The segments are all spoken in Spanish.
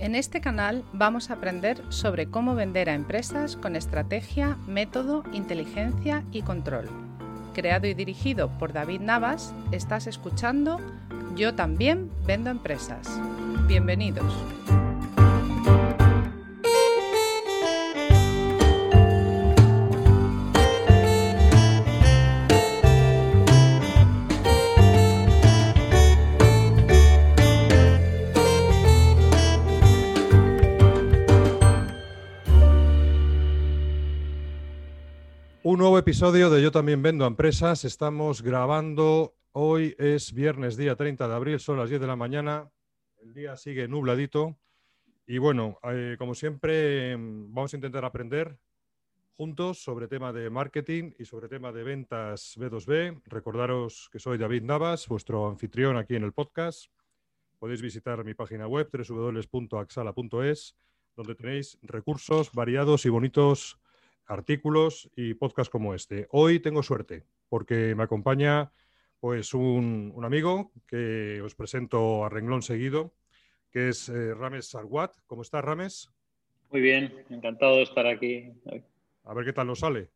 En este canal vamos a aprender sobre cómo vender a empresas con estrategia, método, inteligencia y control. Creado y dirigido por David Navas, estás escuchando Yo también vendo empresas. Bienvenidos. Episodio de Yo también vendo a empresas. Estamos grabando. Hoy es viernes, día 30 de abril, son las 10 de la mañana. El día sigue nubladito. Y bueno, eh, como siempre, mm, vamos a intentar aprender juntos sobre tema de marketing y sobre tema de ventas B2B. Recordaros que soy David Navas, vuestro anfitrión aquí en el podcast. Podéis visitar mi página web www.axala.es, donde tenéis recursos variados y bonitos artículos y podcasts como este. Hoy tengo suerte porque me acompaña pues un, un amigo que os presento a renglón seguido, que es eh, Rames Sarwat. ¿Cómo estás, Rames? Muy bien, encantado de estar aquí. A ver qué tal nos sale.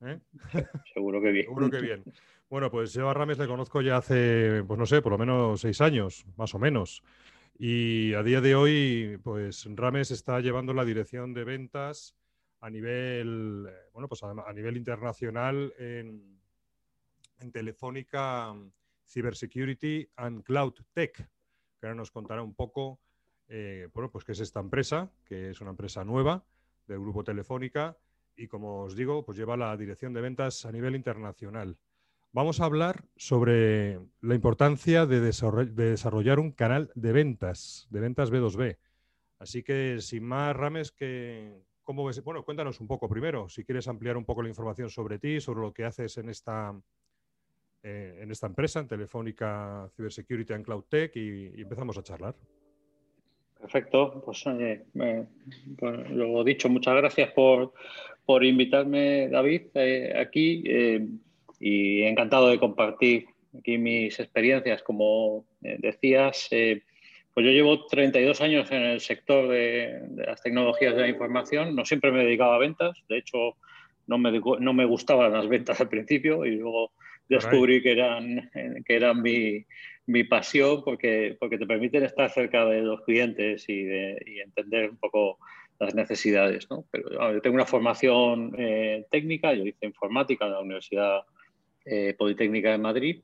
¿Eh? Seguro que bien. Seguro que bien. Bueno, pues yo a Rames le conozco ya hace, pues no sé, por lo menos seis años, más o menos. Y a día de hoy, pues Rames está llevando la dirección de ventas a nivel, eh, bueno, pues a, a nivel internacional en, Telefónica Cybersecurity and Cloud Tech, que ahora nos contará un poco, eh, bueno, pues qué es esta empresa, que es una empresa nueva del grupo Telefónica y como os digo, pues lleva la dirección de ventas a nivel internacional. Vamos a hablar sobre la importancia de desarrollar un canal de ventas, de ventas B2B. Así que sin más, Rames, que, Bueno, cuéntanos un poco primero, si quieres ampliar un poco la información sobre ti, sobre lo que haces en esta, eh, en esta empresa, en Telefónica Cybersecurity and Cloud Tech, y, empezamos a charlar. Perfecto, pues, eh, eh, lo dicho, muchas gracias por, por invitarme, David, eh, aquí y encantado de compartir aquí mis experiencias. Como decías, pues yo llevo 32 años en el sector de, de, las tecnologías de la información. No siempre me dedicaba a ventas. De hecho, no me, no me gustaban las ventas al principio y luego descubrí que eran, que eran mi, mi pasión porque, porque te permiten estar cerca de los clientes y, de, y entender un poco las necesidades. ¿no? Pero yo tengo una formación eh, técnica, yo hice informática en la Universidad eh, Politécnica de Madrid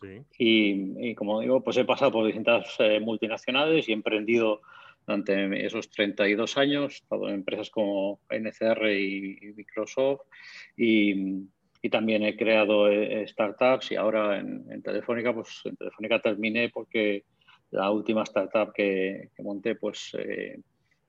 Sí. Y, y, como digo, pues he pasado por distintas eh, multinacionales y he emprendido durante esos 32 años, he estado en empresas como NCR y, y Microsoft y, y, también he creado eh, startups y ahora en, en, Telefónica, pues en Telefónica terminé porque la última startup que, que monté pues eh,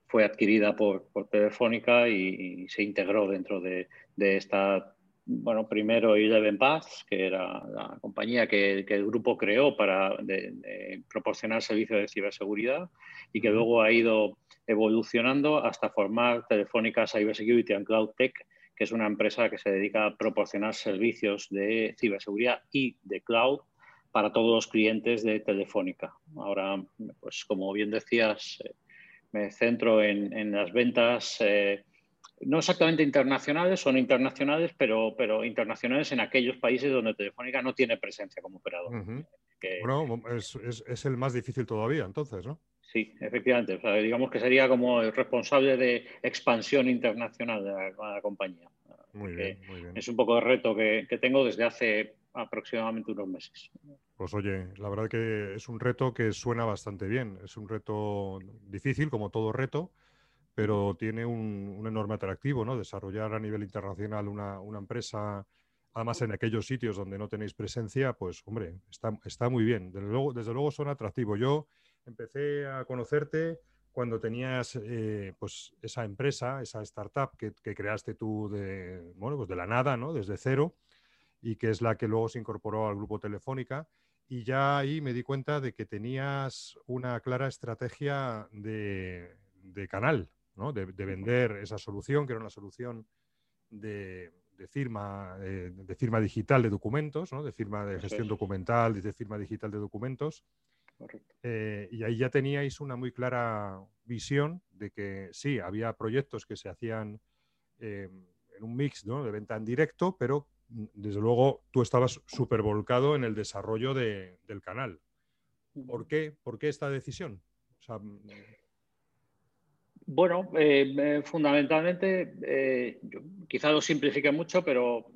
fue adquirida por, por Telefónica y, y, se integró dentro de, de esta bueno, primero Eleven Paths, que era la compañía que, que el grupo creó para de, de proporcionar servicios de ciberseguridad y que luego ha ido evolucionando hasta formar Telefónica Cybersecurity and Cloud Tech, que es una empresa que se dedica a proporcionar servicios de ciberseguridad y de cloud para todos los clientes de Telefónica. Ahora, pues como bien decías, eh, me centro en, en las ventas. Eh, no exactamente internacionales, son internacionales, pero, pero internacionales en aquellos países donde Telefónica no tiene presencia como operador. Uh -huh. que... Bueno, es, es, es, el más difícil todavía, entonces, ¿no? Sí, efectivamente. O sea, digamos que sería como el responsable de expansión internacional de la, de la compañía. Muy bien, muy bien. Es un poco el reto que, que tengo desde hace aproximadamente unos meses. Pues oye, la verdad que es un reto que suena bastante bien. Es un reto difícil, como todo reto, pero tiene un, enorme atractivo, ¿no? Desarrollar a nivel internacional una, empresa, además en aquellos sitios donde no tenéis presencia, pues hombre, está, muy bien. Desde luego, son atractivos. Yo empecé a conocerte cuando tenías eh, pues esa empresa, esa startup que, creaste tú de, bueno, pues de la nada, ¿no? Desde cero, y que es la que luego se incorporó al grupo Telefónica. Y ya ahí me di cuenta de que tenías una clara estrategia de canal, ¿no? de, de, vender esa solución, que era una solución de, de firma, de, de, firma digital de documentos, ¿no? de firma de gestión documental, de firma digital de documentos. Eh, y ahí ya teníais una muy clara visión de que sí, había proyectos que se hacían eh, en un mix de venta en directo, pero mm, desde luego tú estabas súper volcado en el desarrollo del canal. ¿Por qué? ¿Por qué esta decisión? Mm, bueno, eh, eh, fundamentalmente, eh, quizá lo simplifique mucho, pero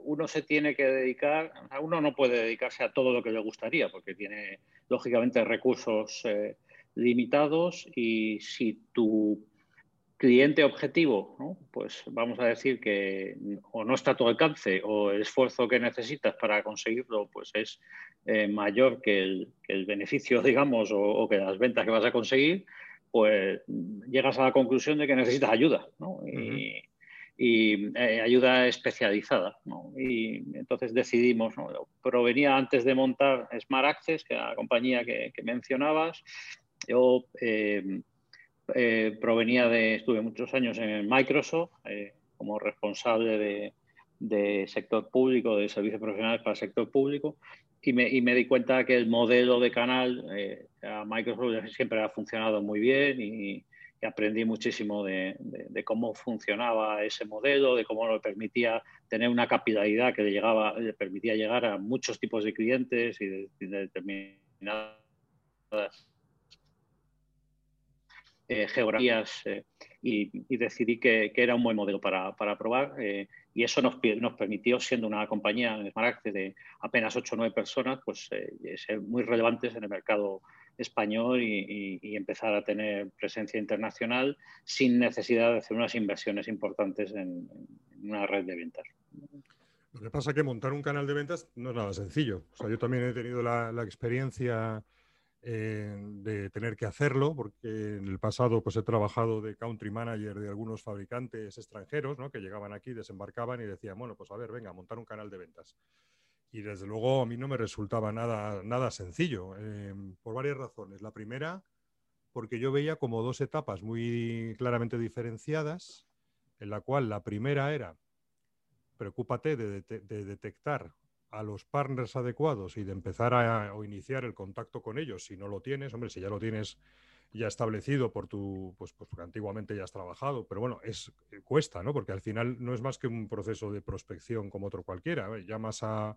uno se tiene que dedicar, uno no puede dedicarse a todo lo que le gustaría, porque tiene, lógicamente, recursos limitados y si tu cliente objetivo, pues vamos a decir que o no está a tu alcance o el esfuerzo que necesitas para conseguirlo pues es mayor que el, beneficio, digamos, o que las ventas que vas a conseguir, pues llegas a la conclusión de que necesitas ayuda y, eh, ayuda especializada. Y entonces decidimos, provenía antes de montar Smart Access, que era la compañía que, mencionabas, yo eh, eh, provenía de, estuve muchos años en Microsoft como responsable de, de sector público, de servicios profesionales para el sector público, y me, y me, di cuenta que el modelo de canal eh, a Microsoft siempre ha funcionado muy bien y, aprendí muchísimo de, cómo funcionaba ese modelo, de cómo le permitía tener una capilaridad que le, llegaba, le permitía llegar a muchos tipos de clientes y de, determinadas geografías eh, y, decidí que, que, era un buen modelo para, para probar y eso nos, nos, permitió, siendo una compañía en Smart de apenas 8 o 9 personas, pues eh, ser muy relevantes en el mercado español y, empezar a tener presencia internacional sin necesidad de hacer unas inversiones importantes en, una red de ventas. Lo que pasa es que montar un canal de ventas no es nada sencillo. O sea, yo también he tenido la, la experiencia eh, de tener que hacerlo, porque en el pasado pues he trabajado de country manager de algunos fabricantes extranjeros, ¿no? que llegaban aquí, desembarcaban y decían, bueno, pues a ver, venga, montar un canal de ventas. Y desde luego a mí no me resultaba nada, nada sencillo, eh, por varias razones. La primera, porque yo veía como dos etapas muy claramente diferenciadas, en la cual la primera era, preocúpate de, de detectar a los partners adecuados y de empezar a, o iniciar el contacto con ellos, si no lo tienes, hombre, si ya lo tienes ya establecido por tu, pues, pues porque antiguamente ya has trabajado, pero bueno, es eh, cuesta, ¿no? Porque al final no es más que un proceso de prospección como otro cualquiera. Llamas a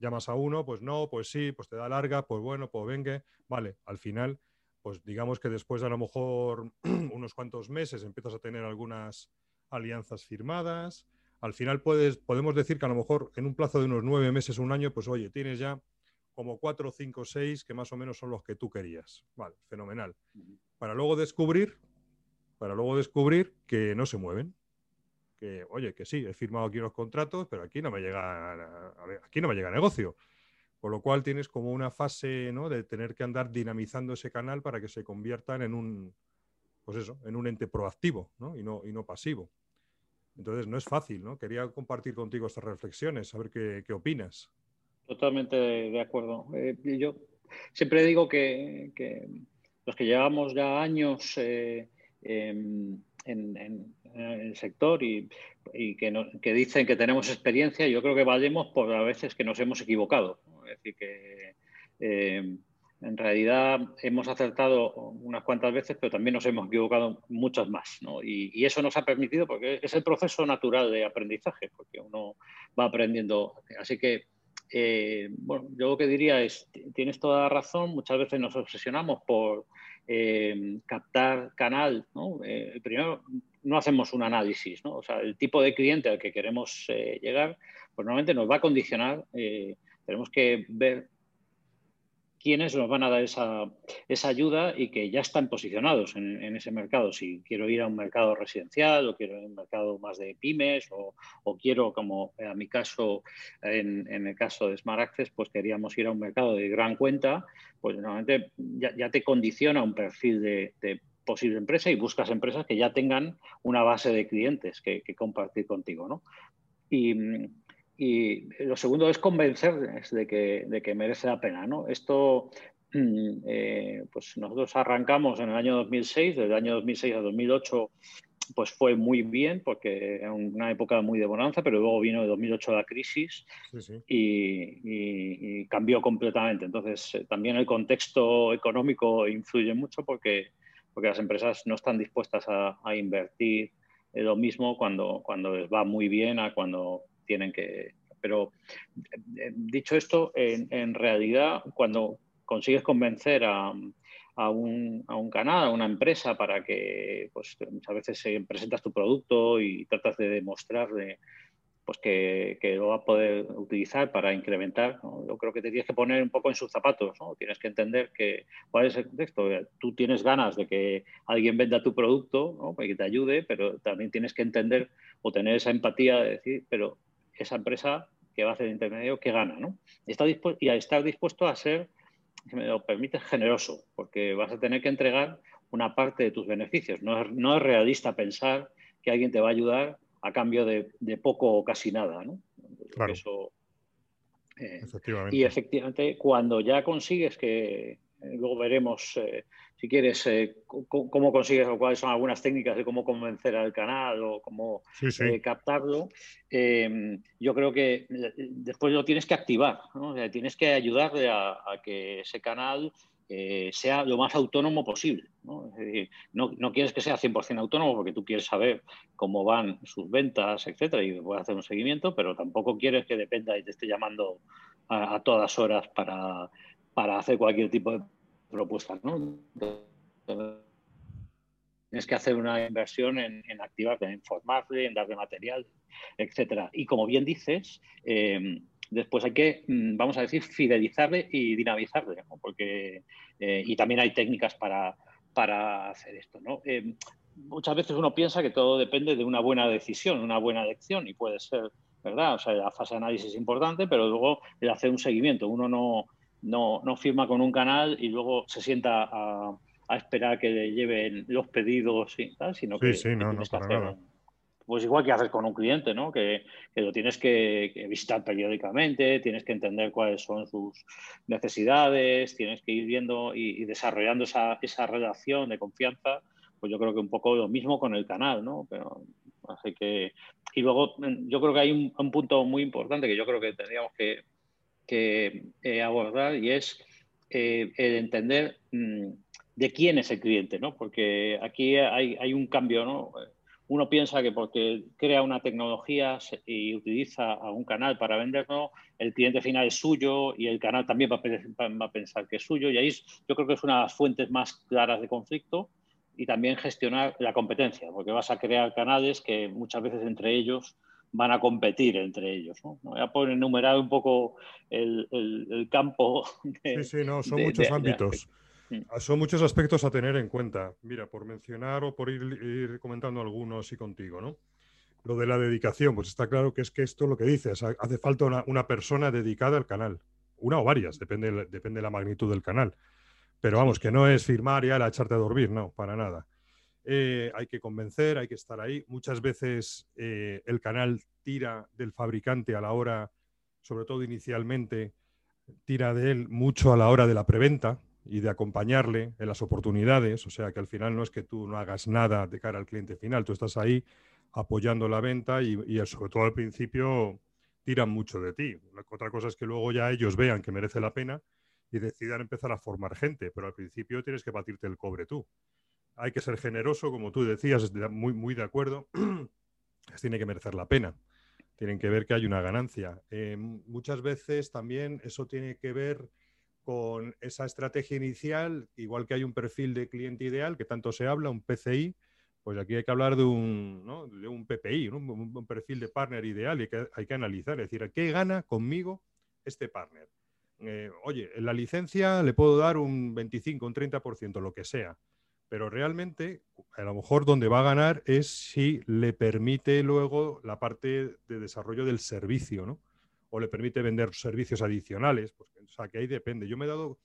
llamas a uno, pues no, pues sí, pues te da larga, pues bueno, pues venga, vale, al final, pues digamos que después de a lo mejor unos cuantos meses empiezas a tener algunas alianzas firmadas, al final puedes, podemos decir que a lo mejor en un plazo de unos nueve meses, un año, pues oye, tienes ya como cuatro, cinco, seis que más o menos son los que tú querías. Vale, fenomenal. Para luego descubrir, para luego descubrir que no se mueven. Que, oye, que sí, he firmado aquí unos contratos, pero aquí no me llega, aquí no me llega negocio. Con lo cual tienes como una fase ¿no? de tener que andar dinamizando ese canal para que se conviertan en un, pues eso, en un ente proactivo ¿no? Y, no, y no pasivo. Entonces no es fácil, ¿no? Quería compartir contigo estas reflexiones, saber qué, qué opinas. Totalmente de acuerdo. Eh, yo siempre digo que, los que llevamos ya años eh, en, el sector y, que, dicen que tenemos experiencia, yo creo que valemos por a veces que nos hemos equivocado. Es decir, que eh, en realidad hemos acertado unas cuantas veces, pero también nos hemos equivocado muchas más. Y, eso nos ha permitido, porque es el proceso natural de aprendizaje, porque uno va aprendiendo. Así que, eh, bueno, yo lo que diría es, tienes toda la razón, muchas veces nos obsesionamos por eh, captar canal. ¿no? Eh, primero, no hacemos un análisis, ¿no? o sea, el tipo de cliente al que queremos llegar, pues normalmente nos va a condicionar. tenemos que ver quiénes nos van a dar esa, esa, ayuda y que ya están posicionados en, ese mercado. Si quiero ir a un mercado residencial o quiero ir a un mercado más de pymes o, quiero, como a mi caso, en, el caso de Smart Access, pues queríamos ir a un mercado de gran cuenta, pues normalmente ya, te condiciona un perfil de, posible empresa y buscas empresas que ya tengan una base de clientes que, que compartir contigo. ¿no? Y, y lo segundo es convencerles de que, de que merece la pena. ¿no? Esto, mm, eh, pues nosotros arrancamos en el año 2006, desde el año 2006 a 2008 pues fue muy bien porque era una época muy de bonanza, pero luego vino de 2008 la crisis Y, cambió completamente. Entonces, eh, también el contexto económico influye mucho porque, porque las empresas no están dispuestas a, invertir lo mismo cuando, cuando les va muy bien a cuando tienen que... Pero eh, dicho esto, en realidad, cuando consigues convencer a, a un, a un, canal, a una empresa, para que pues, muchas veces eh, presentas tu producto y tratas de demostrar pues, que, que, lo va a poder utilizar para incrementar. Yo creo que te tienes que poner un poco en sus zapatos, ¿no? tienes que entender que, cuál es el contexto. Tú tienes ganas de que alguien venda tu producto, ¿no? que te ayude, pero también tienes que entender o tener esa empatía de decir, pero esa empresa que va a hacer intermedio, ¿qué gana? ¿no? Está y a estar dispuesto a ser si me lo permites, generoso, porque vas a tener que entregar una parte de tus beneficios. No es, no es realista pensar que alguien te va a ayudar a cambio de, poco o casi nada. ¿no? Claro. Eso, eh, y efectivamente, cuando ya consigues que, luego veremos, eh, si quieres, eh, cómo consigues o cuáles son algunas técnicas de cómo convencer al canal o cómo captarlo. Em, yo creo que después lo tienes que activar, tienes que ayudarle a, que ese canal sea lo más autónomo posible. ¿no? no, quieres que sea 100% autónomo porque tú quieres saber cómo van sus ventas, etcétera, y puedes hacer un seguimiento, pero tampoco quieres que dependa y te esté llamando a todas horas para para hacer cualquier tipo de propuesta. ¿no? Tienes que hacer una inversión en, en activarte, en informarle, en darle material, etcétera. Y como bien dices, eh, después hay que, mm, vamos a decir, fidelizarle y dinamizarle, porque eh, y también hay técnicas para, para hacer esto. ¿no? Eh, muchas veces uno piensa que todo depende de una buena decisión, una buena elección, y puede ser verdad. O sea, la fase de análisis es importante, pero luego el hacer un seguimiento. Uno no, no, no firma con un canal y luego se sienta a, a esperar que le lleven los pedidos y tal, sino que, sí, no, no, para Pues igual que haces con un cliente, ¿no? Que, que lo tienes que, visitar periódicamente, tienes que entender cuáles son sus necesidades, tienes que ir viendo y, desarrollando esa, esa, relación de confianza. Pues yo creo que un poco lo mismo con el canal, ¿no? Pero, así que, y luego yo creo que hay un, un punto muy importante que yo creo que tendríamos que, que eh, abordar y es eh, el entender mm, de quién es el cliente, ¿no? Porque aquí hay, un cambio, ¿no? Uno piensa que porque crea una tecnología y utiliza a un canal para venderlo, el cliente final es suyo y el canal también va a, pensar que es suyo. Y ahí yo creo que es una de las fuentes más claras de conflicto y también gestionar la competencia, porque vas a crear canales que muchas veces entre ellos van a competir entre ellos. ¿no? Voy a poner enumerar un poco el, el, campo. sí, sí, no, son muchos ámbitos. Ah, son muchos aspectos a tener en cuenta. Mira, por mencionar o por ir, comentando algunos y contigo, ¿no? Lo de la dedicación, pues está claro que es que esto lo que dices, hace falta una, una persona dedicada al canal, una o varias, depende, depende de la magnitud del canal. Pero vamos, que no es firmar y a echarte a dormir, no, para nada. Eh, hay que convencer, hay que estar ahí. Muchas veces eh, el canal tira del fabricante a la hora, sobre todo inicialmente, tira de él mucho a la hora de la preventa y de acompañarle en las oportunidades. O sea que al final no es que tú no hagas nada de cara al cliente final, tú estás ahí apoyando la venta y, y sobre todo al principio tiran mucho de ti. Otra cosa es que luego ya ellos vean que merece la pena y decidan empezar a formar gente, pero al principio tienes que batirte el cobre tú hay que ser generoso, como tú decías, muy, muy de acuerdo. tiene que merecer la pena. Tienen que ver que hay una ganancia. Eh, muchas veces también eso tiene que ver con esa estrategia inicial, igual que hay un perfil de cliente ideal, que tanto se habla, un PCI, pues aquí hay que hablar de un, de un PPI, un, perfil de partner ideal y que hay que analizar, es decir, ¿qué gana conmigo este partner? Eh, oye, en la licencia le puedo dar un 25, un 30%, lo que sea pero realmente a lo mejor donde va a ganar es si le permite luego la parte de desarrollo del servicio, ¿no? O le permite vender servicios adicionales, porque, o sea, que ahí depende. Yo me he dado,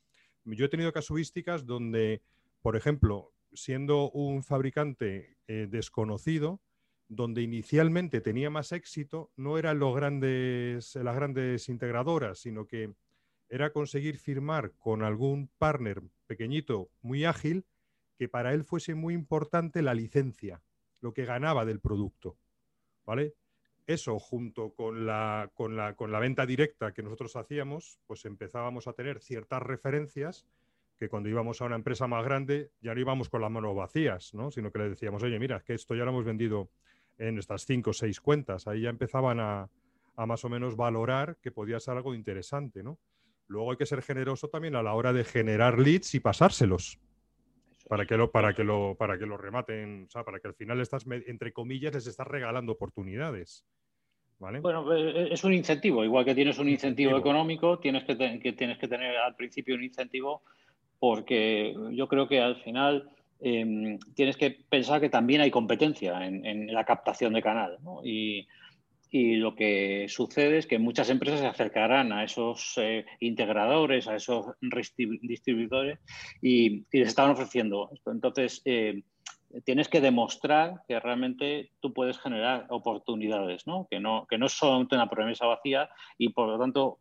yo he tenido casuísticas donde, por ejemplo, siendo un fabricante eh, desconocido, donde inicialmente tenía más éxito, no eran los grandes, las grandes integradoras, sino que era conseguir firmar con algún partner pequeñito, muy ágil, que para él fuese muy importante la licencia. lo que ganaba del producto. ¿Vale? Eso junto con la, con la, con la venta directa que nosotros hacíamos, pues empezábamos a tener ciertas referencias que cuando íbamos a una empresa más grande ya no íbamos con las manos vacías, ¿no? sino que le decíamos, oye, mira, es que esto ya lo hemos vendido en estas cinco o seis cuentas. Ahí ya empezaban a, a más o menos valorar que podía ser algo interesante. ¿no? Luego hay que ser generoso también a la hora de generar leads y pasárselos. Para que, lo, para, que lo, para que lo rematen, o sea, para que al final estás, entre comillas, les estás regalando oportunidades. Bueno, eh, es un incentivo, igual que tienes un incentivo, económico, tienes que, tienes que tener al principio un incentivo porque yo creo que al final em, tienes que pensar que también hay competencia en, la captación de canal. Y, lo que sucede es que muchas empresas se acercarán a esos eh, integradores, a esos distribuidores y, les están ofreciendo esto. Entonces, eh, tienes que demostrar que realmente tú puedes generar oportunidades, ¿no? Que, no, que no solamente una promesa vacía y por lo tanto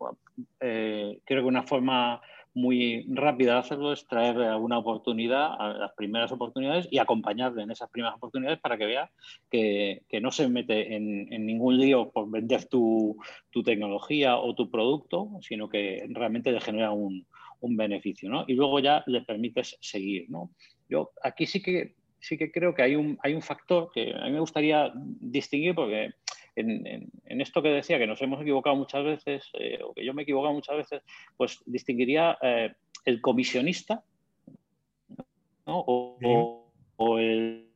eh, creo que una forma muy rápida de hacerlo es traer alguna oportunidad, a las primeras oportunidades y acompañarle en esas primeras oportunidades para que vea que, no se mete en, ningún lío por vender tu, tecnología o tu producto, sino que realmente le genera un, beneficio, ¿no? Y luego ya le permites seguir, ¿no? Yo aquí sí que sí que creo que hay un, hay un factor que a mí me gustaría distinguir porque en, esto que decía, que nos hemos equivocado muchas veces, eh, o que yo me he equivocado muchas veces, pues distinguiría eh, el comisionista o, el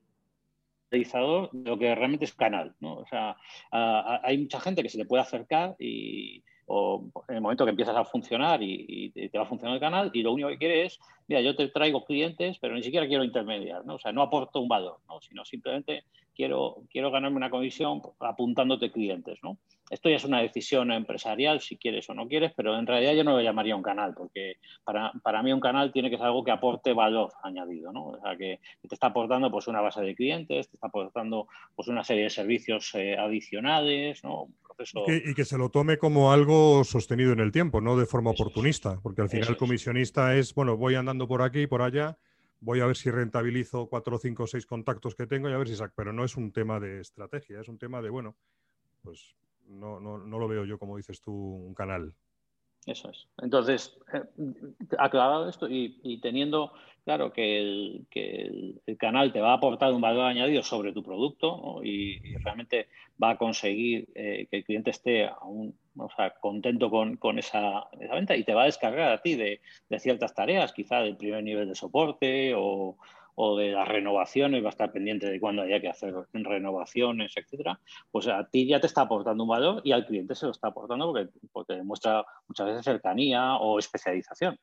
realizador de lo que realmente es canal. O sea, hay mucha gente que se le puede acercar y o en el momento que empiezas a funcionar y, te va a funcionar el canal y lo único que quiere es, mira, yo te traigo clientes, pero ni siquiera quiero intermediar, ¿no? O sea, no aporto un valor, ¿no? Sino simplemente quiero, quiero ganarme una comisión apuntándote clientes, ¿no? Esto ya es una decisión empresarial, si quieres o no quieres, pero en realidad yo no lo llamaría un canal, porque para, para mí un canal tiene que ser algo que aporte valor añadido, ¿no? O sea, que, te está aportando pues una base de clientes, te está aportando pues una serie de servicios eh, adicionales, ¿no? Y que, se lo tome como algo sostenido en el tiempo, no de forma oportunista, porque al final el comisionista es, bueno, voy andando por aquí y por allá, voy a ver si rentabilizo cuatro, cinco, seis contactos que tengo y a ver si saco. Pero no es un tema de estrategia, es un tema de, bueno, pues no, no, no lo veo yo, como dices tú, un canal. Eso es. Entonces, eh, aclarado esto y, teniendo claro que, el, canal te va a aportar un valor añadido sobre tu producto y, realmente va a conseguir eh, que el cliente esté aún, contento con, esa, venta y te va a descargar a ti de, ciertas tareas, quizá del primer nivel de soporte o, o de las renovaciones, va a estar pendiente de cuándo haya que hacer renovaciones, etcétera, pues a ti ya te está aportando un valor y al cliente se lo está aportando porque, porque demuestra muchas veces cercanía o especialización.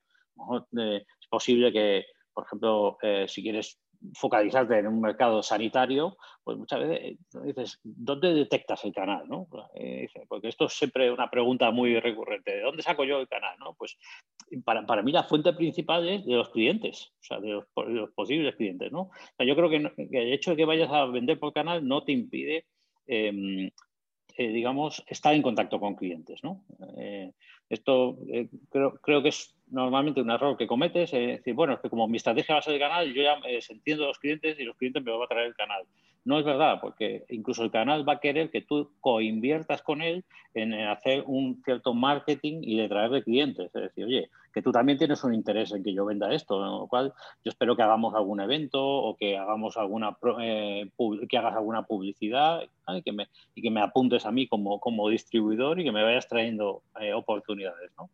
es posible que, por ejemplo, eh, si quieres focalizarte en un mercado sanitario, pues muchas veces eh, dices, ¿dónde detectas el canal? ¿no? Eh, porque esto es siempre una pregunta muy recurrente. ¿De dónde saco yo el canal? ¿no? Pues para, para, mí la fuente principal es de los clientes, o sea, de los, posibles clientes. ¿no? yo creo que, el hecho de que vayas a vender por canal no te impide em, eh, digamos, estar en contacto con clientes. ¿no? Esto eh, creo, creo, que es normalmente un error que cometes, es decir, bueno, es que como mi estrategia va a ser el canal, yo ya entiendo a los clientes y los clientes me van a traer el canal. No es verdad, porque incluso el canal va a querer que tú coinviertas con él en hacer un cierto marketing y de traerle clientes. Es decir, oye, que tú también tienes un interés en que yo venda esto, con lo cual yo espero que hagamos algún evento o que hagamos alguna eh, que hagas alguna publicidad y, que me, y que me apuntes a mí como, como distribuidor y que me vayas trayendo eh, oportunidades. ¿no?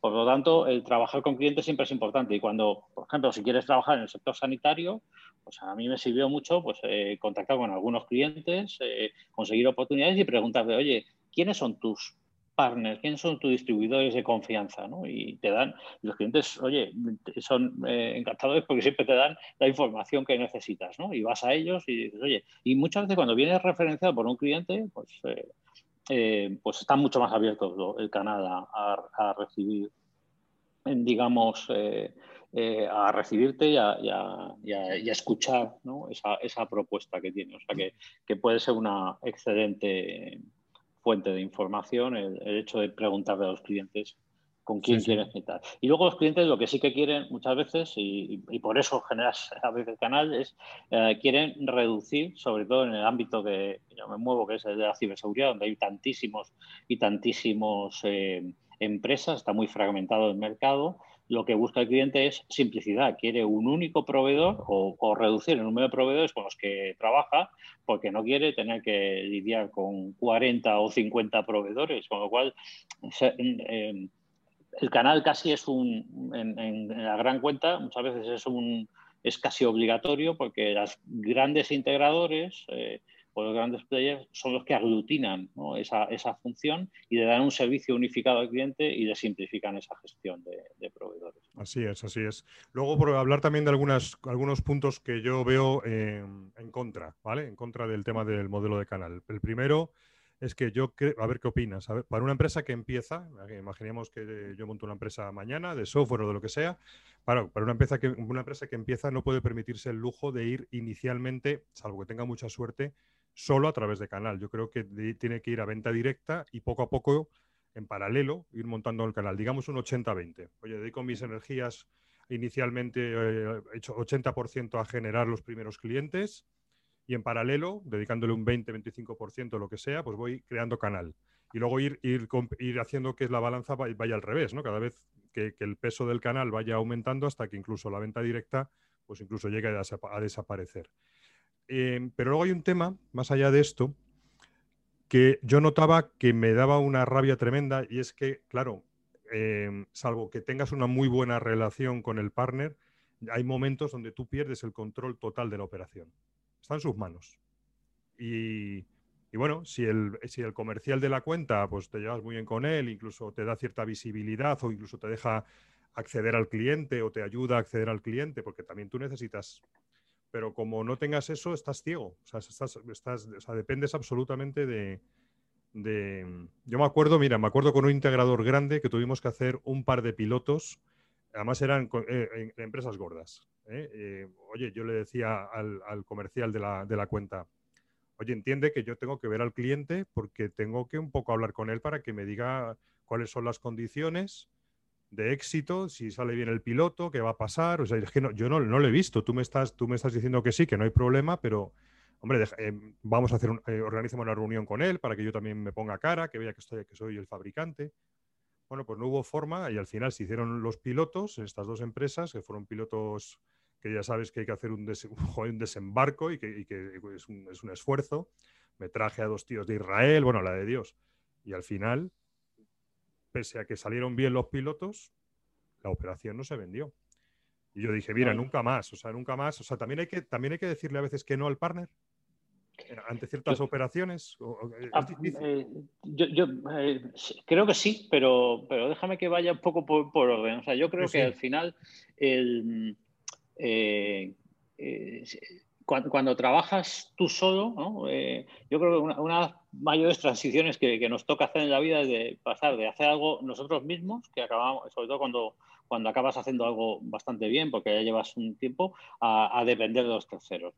Por lo tanto, el trabajar con clientes siempre es importante. Y cuando, por ejemplo, si quieres trabajar en el sector sanitario, pues a mí me sirvió mucho pues, eh, contactar con algunos clientes, eh, conseguir oportunidades y preguntarle, oye, ¿quiénes son tus partners? ¿Quiénes son tus distribuidores de confianza? ¿no? Y te dan, los clientes, oye, son eh, encantadores porque siempre te dan la información que necesitas, ¿no? Y vas a ellos y dices, oye, y muchas veces cuando vienes referenciado por un cliente, pues eh, pues está mucho más abierto el canal a, recibir, digamos, eh, eh, a recibirte y a, escuchar esa, propuesta que tiene. O sea, que, puede ser una excelente fuente de información el, hecho de preguntarle a los clientes con quién quieres quitar. Y luego los clientes lo que sí que quieren muchas veces, y, por eso generas a veces el canal, es eh, quieren reducir, sobre todo en el ámbito que yo me muevo, que es el de la ciberseguridad, donde hay tantísimos y tantísimos eh, empresas, está muy fragmentado el mercado, lo que busca el cliente es simplicidad. Quiere un único proveedor o, reducir el número de proveedores con los que trabaja porque no quiere tener que lidiar con 40 o 50 proveedores, con lo cual eh, el canal casi es un, en, la gran cuenta, muchas veces es un es casi obligatorio porque los grandes integradores eh, o los grandes players son los que aglutinan esa, función y le dan un servicio unificado al cliente y le simplifican esa gestión de, proveedores. Así es, así es. Luego, por hablar también de algunas, algunos puntos que yo veo en contra, ¿vale? En contra del tema del modelo de canal. El primero es que yo, a ver qué opinas, para una empresa que empieza, imaginemos que yo monto una empresa mañana de software o de lo que sea, para, una, empresa que, una empresa que empieza no puede permitirse el lujo de ir inicialmente, salvo que tenga mucha suerte, solo a través de canal. Yo creo que tiene que ir a venta directa y poco a poco, en paralelo, ir montando el canal. Digamos un 80-20. Oye, dedico mis energías inicialmente, eh, hecho 80% a generar los primeros clientes y en paralelo, dedicándole un 20-25% lo que sea, pues voy creando canal. Y luego ir, ir, ir, haciendo que la balanza vaya al revés, ¿no? Cada vez que, el peso del canal vaya aumentando hasta que incluso la venta directa, pues incluso llegue a, desaparecer. Em, pero luego hay un tema, más allá de esto, que yo notaba que me daba una rabia tremenda y es que, claro, em, salvo que tengas una muy buena relación con el partner, hay momentos donde tú pierdes el control total de la operación está en sus manos. Y, bueno, si el, si el comercial de la cuenta, pues te llevas muy bien con él, incluso te da cierta visibilidad o incluso te deja acceder al cliente o te ayuda a acceder al cliente, porque también tú necesitas. Pero como no tengas eso, estás ciego. O sea, estás, estás, o sea dependes absolutamente de, de, Yo me acuerdo, mira, me acuerdo con un integrador grande que tuvimos que hacer un par de pilotos, además eran eh, empresas gordas. ¿Eh? Eh, oye, yo le decía al, comercial de la, cuenta, oye, entiende que yo tengo que ver al cliente porque tengo que un poco hablar con él para que me diga cuáles son las condiciones de éxito, si sale bien el piloto, qué va a pasar. O sea, es que yo no, lo he visto. Tú me, estás, tú me estás diciendo que sí, que no hay problema, pero, hombre, eh, vamos a hacer, un, una reunión con él para que yo también me ponga cara, que vea que, estoy, que soy el fabricante. Bueno, pues no hubo forma y al final se hicieron los pilotos en estas dos empresas, que fueron pilotos que ya sabes que hay que hacer un, desembarco y que, es, un, esfuerzo. Me traje a dos tíos de Israel, bueno, la de Dios. Y al final, pese a que salieron bien los pilotos, la operación no se vendió. Y yo dije, mira, nunca más, o sea, nunca más. O sea, también hay que, también hay que decirle a veces que no al partner ante ciertas operaciones? Ah, eh, yo, eh, creo que sí, pero, pero déjame que vaya un poco por, orden. O sea, yo creo que al final el, eh, eh, cuando, trabajas tú solo, eh, yo creo que una, una, de las mayores transiciones que, que, nos toca hacer en la vida es de pasar de hacer algo nosotros mismos, que acabamos, sobre todo cuando cuando acabas haciendo algo bastante bien, porque ya llevas un tiempo, a, depender de los terceros.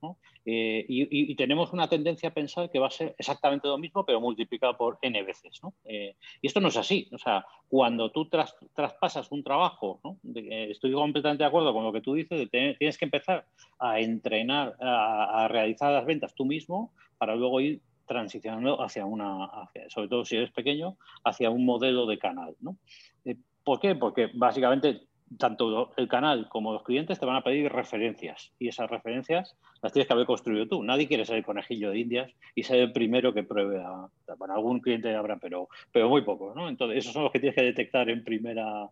Eh, y, tenemos una tendencia a pensar que va a ser exactamente lo mismo, pero multiplicado por n veces. Eh, y esto no es así. O sea, cuando tú traspasas un trabajo, estoy completamente de acuerdo con lo que tú dices, tienes que empezar a entrenar, a, realizar las ventas tú mismo para luego ir transicionando hacia una, sobre todo si eres pequeño, hacia un modelo de canal. ¿no? Eh, ¿Por qué? Porque básicamente tanto el canal como los clientes te van a pedir referencias y esas referencias las tienes que haber construido tú. Nadie quiere ser el conejillo de indias y ser el primero que pruebe a... Algún cliente habrá, pero, pero muy pocos, ¿no? Entonces, esos son los que tienes que detectar en primera,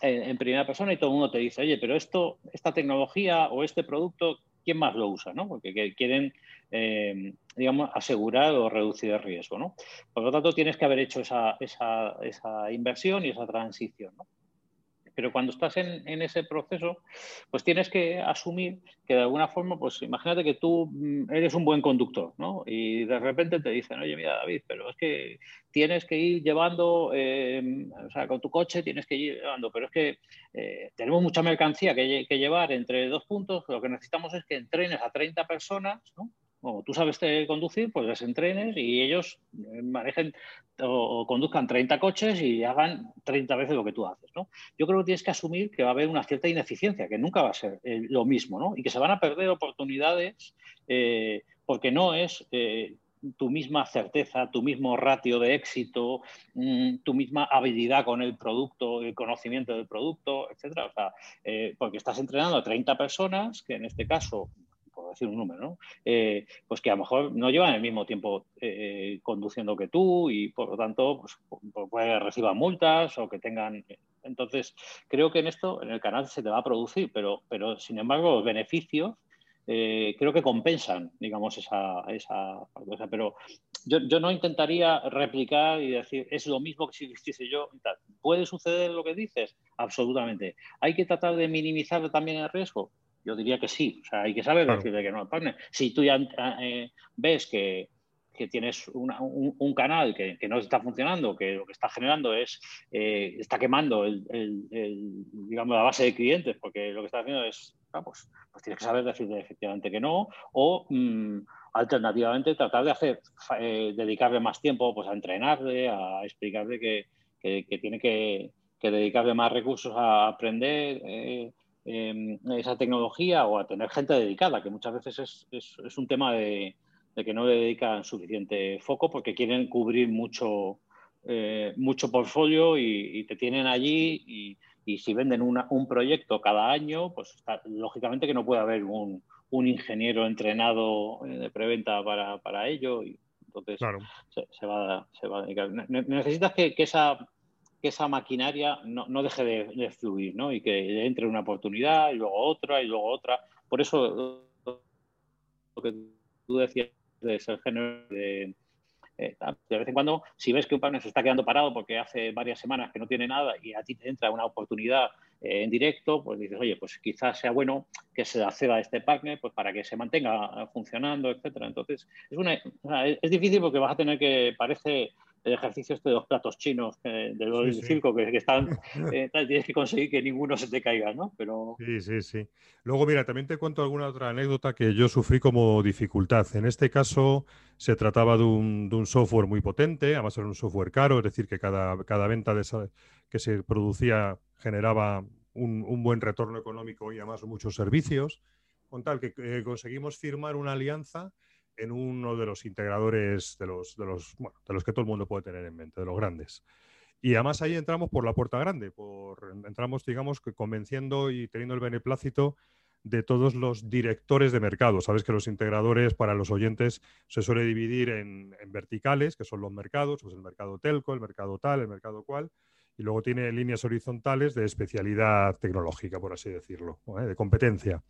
en, primera persona y todo el mundo te dice, oye, pero esto, esta tecnología o este producto, ¿quién más lo usa? ¿no? Porque quieren, eh, digamos, asegurar o reducir el riesgo. ¿no? Por lo tanto, tienes que haber hecho esa, esa, esa inversión y esa transición. ¿no? Pero cuando estás en, ese proceso, pues tienes que asumir que de alguna forma, pues imagínate que tú mm, eres un buen conductor, ¿no? Y de repente te dicen, oye, mira, David, pero es que tienes que ir llevando, em, o sea, con tu coche tienes que ir llevando, pero es que eh, tenemos mucha mercancía que, llevar entre dos puntos, lo que necesitamos es que entrenes a 30 personas, ¿no? Como tú sabes conducir, pues les entrenes y ellos eh, manejen o, conduzcan 30 coches y hagan 30 veces lo que tú haces. ¿no? Yo creo que tienes que asumir que va a haber una cierta ineficiencia, que nunca va a ser eh, lo mismo, ¿no? y que se van a perder oportunidades eh, porque no es tu misma certeza, tu mismo ratio de éxito, mm, tu misma habilidad con el producto, el conocimiento del producto, etcétera. O sea, porque estás entrenando a 30 personas, que en este caso decir un número, ¿no? Eh, pues que a lo mejor no llevan el mismo tiempo eh, conduciendo que tú y por lo tanto pues, puede reciban multas o que tengan... Entonces, creo que en esto, en el canal se te va a producir, pero, pero sin embargo los beneficios eh, creo que compensan, digamos, esa, esa cosa. Pero yo, yo, no intentaría replicar y decir, es lo mismo que si hiciese yo. ¿Puede suceder lo que dices? Absolutamente. ¿Hay que tratar de minimizar también el riesgo? Yo diría que sí, o sea, hay que saber decirle que no al partner. Si tú ya eh, ves que, tienes un, canal que, no está funcionando, que lo que está generando es, eh, está quemando el, digamos, la base de clientes, porque lo que está haciendo es, ah, pues, pues, tienes que saber decirle efectivamente que no, o mm, alternativamente tratar de hacer, eh, dedicarle más tiempo pues, a entrenarle, a explicarle que, tiene que, dedicarle más recursos a aprender. Em, esa tecnología o a tener gente dedicada, que muchas veces es, un tema de, que no le dedican suficiente foco porque quieren cubrir mucho, eh, mucho portfolio y, te tienen allí y, si venden un proyecto cada año, pues lógicamente que no puede haber un, ingeniero entrenado eh, de preventa para, ello. Y entonces se, va, a dedicar. Necesitas que esa que esa maquinaria no, deje de, fluir, ¿no? Y que entre una oportunidad y luego otra y luego otra. Por eso lo que tú decías de ser género de, eh, de vez en cuando, si ves que un partner se está quedando parado porque hace varias semanas que no tiene nada y a ti te entra una oportunidad eh, en directo, pues dices, oye, pues quizás sea bueno que se acceda a este partner pues para que se mantenga funcionando, etcétera. Entonces, es, una, es difícil porque vas a tener que, parece el ejercicio este de los platos chinos eh, del circo que, están, eh, tienes que conseguir que ninguno se te caiga, ¿no? Pero... Sí, sí, sí. Luego, mira, también te cuento alguna otra anécdota que yo sufrí como dificultad. En este caso se trataba de un, software muy potente, además era un software caro, es decir, que cada, cada venta de que se producía generaba un, buen retorno económico y además muchos servicios, con tal que eh, conseguimos firmar una alianza en uno de los integradores de los, de los, bueno, de los que todo el mundo puede tener en mente, de los grandes. Y además ahí entramos por la puerta grande, por, entramos, digamos, convenciendo y teniendo el beneplácito de todos los directores de mercado. Sabes que los integradores para los oyentes se suele dividir en, verticales, que son los mercados, pues el mercado telco, el mercado tal, el mercado cual, y luego tiene líneas horizontales de especialidad tecnológica, por así decirlo, ¿eh? de competencia.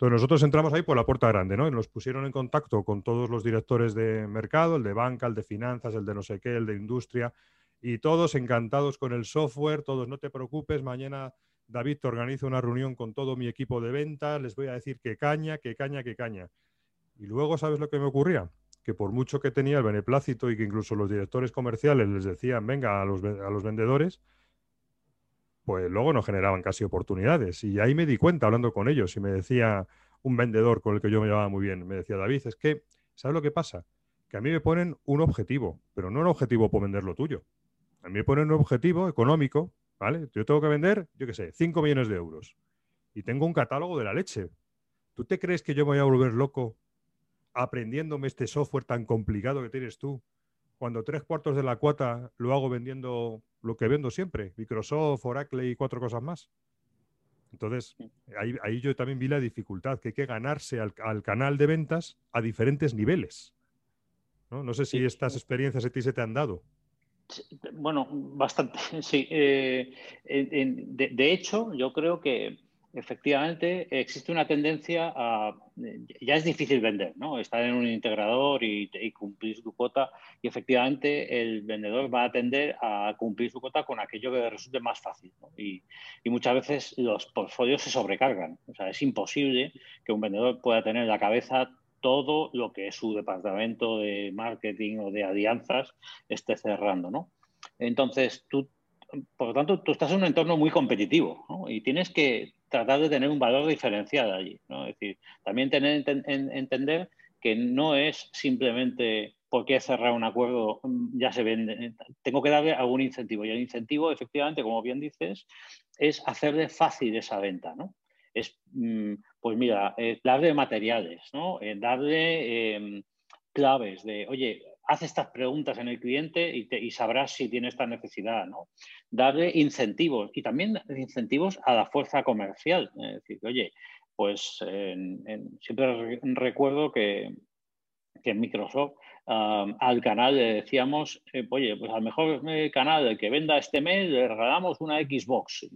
Entonces nosotros entramos ahí por la puerta grande, ¿no? Y nos pusieron en contacto con todos los directores de mercado, el de banca, el de finanzas, el de no sé qué, el de industria, y todos encantados con el software, todos no te preocupes, mañana David te organiza una reunión con todo mi equipo de ventas, les voy a decir que caña, que caña, que caña. Y luego, ¿sabes lo que me ocurría? Que por mucho que tenía el beneplácito y que incluso los directores comerciales les decían, venga, a los, a los vendedores, pues luego no generaban casi oportunidades. Y ahí me di cuenta hablando con ellos y me decía un vendedor con el que yo me llevaba muy bien, me decía, David, es que, ¿sabes lo que pasa? Que a mí me ponen un objetivo, pero no un objetivo por vender lo tuyo. A mí me ponen un objetivo económico, ¿vale? Yo tengo que vender, yo qué sé, 5 millones de euros. Y tengo un catálogo de la leche. ¿Tú te crees que yo me voy a volver loco aprendiéndome este software tan complicado que tienes tú cuando tres cuartos de la cuota lo hago vendiendo lo que vendo siempre, Microsoft, Oracle y cuatro cosas más. Entonces, ahí, yo también vi la dificultad, que hay que ganarse al, canal de ventas a diferentes niveles. No, sé si estas experiencias a ti se te han dado. Bueno, bastante, sí. Eh, de, hecho, yo creo que efectivamente existe una tendencia a, ya es difícil vender, ¿no? Estar en un integrador y, cumplir su cuota y efectivamente el vendedor va a tender a cumplir su cuota con aquello que resulte más fácil. Y, muchas veces los portfolios se sobrecargan. O sea, es imposible que un vendedor pueda tener en la cabeza todo lo que su departamento de marketing o de alianzas esté cerrando, ¿no? Entonces, tú, por lo tanto, tú estás en un entorno muy competitivo y tienes que tratar de tener un valor diferencial allí. ¿no? Es decir, también tener, en, entender que no es simplemente porque he cerrado un acuerdo, mm, ya se vende. Tengo que darle algún incentivo. Y el incentivo, efectivamente, como bien dices, es hacerle fácil esa venta, ¿no? Es, mm, pues mira, darle materiales, ¿no? darle em, claves de, oye, haz estas preguntas en el cliente y, sabrás si tiene esta necesidad, ¿no? Darle incentivos y también incentivos a la fuerza comercial. Es decir, oye, pues siempre recuerdo que, en Microsoft al canal le decíamos, eh, oye, pues al mejor eh, canal que venda este mes le regalamos una Xbox.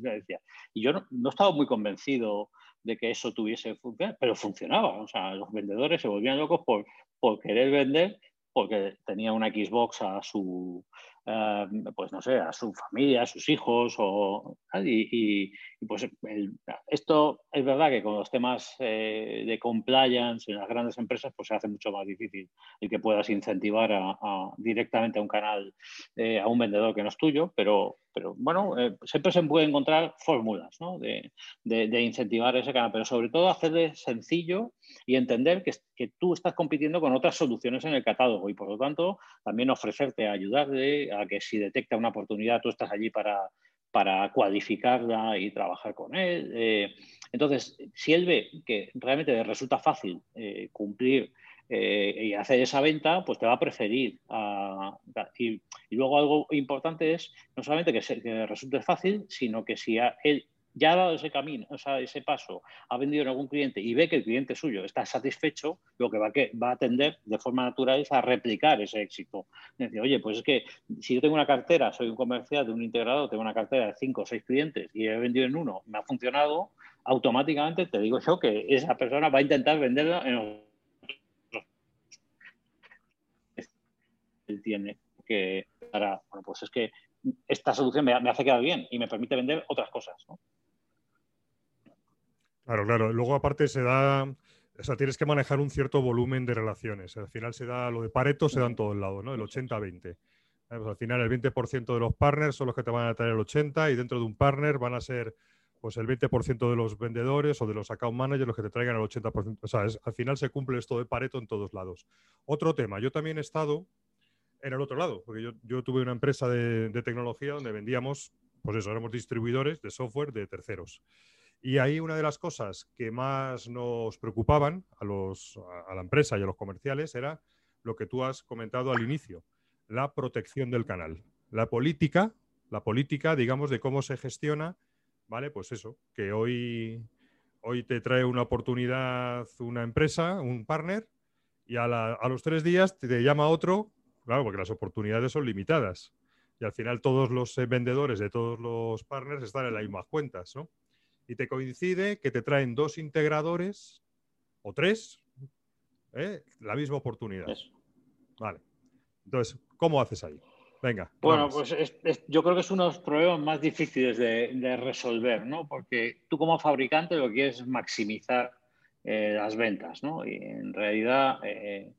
Y yo no, no estaba muy convencido de que eso tuviese función, pero funcionaba. O sea, los vendedores se volvían locos por, por querer vender porque tenía una Xbox a su, eh, pues no sé, a su familia, a sus hijos, o, y, pues esto es verdad que con los temas eh, de compliance en las grandes empresas pues se hace mucho más difícil el que puedas incentivar directamente a un canal, eh, a un vendedor que no es tuyo, pero, pero bueno, siempre se puede encontrar fórmulas de, incentivar ese canal, pero sobre todo hacerle sencillo y entender que, que, tú estás compitiendo con otras soluciones en el catálogo y por lo tanto también ofrecerte a ayudarle a que si detecta una oportunidad tú estás allí para, para cualificarla y trabajar con él. Eh, entonces, si él ve que realmente le resulta fácil eh, cumplir eh, y hacer esa venta, pues te va a preferir. y, luego algo importante es no solamente que, resulte fácil, sino que si él ya ha dado ese camino, o sea, ese paso, ha vendido en algún cliente y ve que el cliente suyo está satisfecho, lo que va a, que, tender de forma natural es a replicar ese éxito. Es decir, oye, pues es que si yo tengo una cartera, soy un comercial de un integrador, tengo una cartera de cinco o seis clientes y he vendido en uno, me ha funcionado, automáticamente te digo yo que esa persona va a intentar venderlo en otro. Él tiene que para, bueno, pues es que esta solución me, me hace quedar bien y me permite vender otras cosas. ¿no? Claro, claro. Luego aparte se da, o sea, tienes que manejar un cierto volumen de relaciones. Al final se da, lo de Pareto se da en todo el lado, ¿no? El 80-20. Eh, pues al final el 20% de los partners son los que te van a traer el 80 y dentro de un partner van a ser pues el 20% de los vendedores o de los account managers los que te traigan el 80%. O sea, al final se cumple esto de Pareto en todos lados. Otro tema, yo también he estado en el otro lado, porque yo, tuve una empresa de, de, tecnología donde vendíamos, pues eso, éramos distribuidores de software de terceros. Y ahí una de las cosas que más nos preocupaban a, los, a la empresa y a los comerciales era lo que tú has comentado al inicio, la protección del canal. La política, la política, digamos, de cómo se gestiona, ¿vale? Pues eso, que hoy, hoy te trae una oportunidad una empresa, un partner, y a, a los tres días te llama otro, claro, porque las oportunidades son limitadas. Y al final todos los eh, vendedores de todos los partners están en las mismas cuentas, ¿no? y te coincide que te traen dos integradores o tres, ¿eh? la misma oportunidad. Vale. Entonces, ¿cómo haces ahí? Venga. Bueno, pues yo creo que es uno de los problemas más difíciles de, resolver, ¿no? Porque tú como fabricante lo que quieres es maximizar eh, las ventas, ¿no? Y en realidad, eh,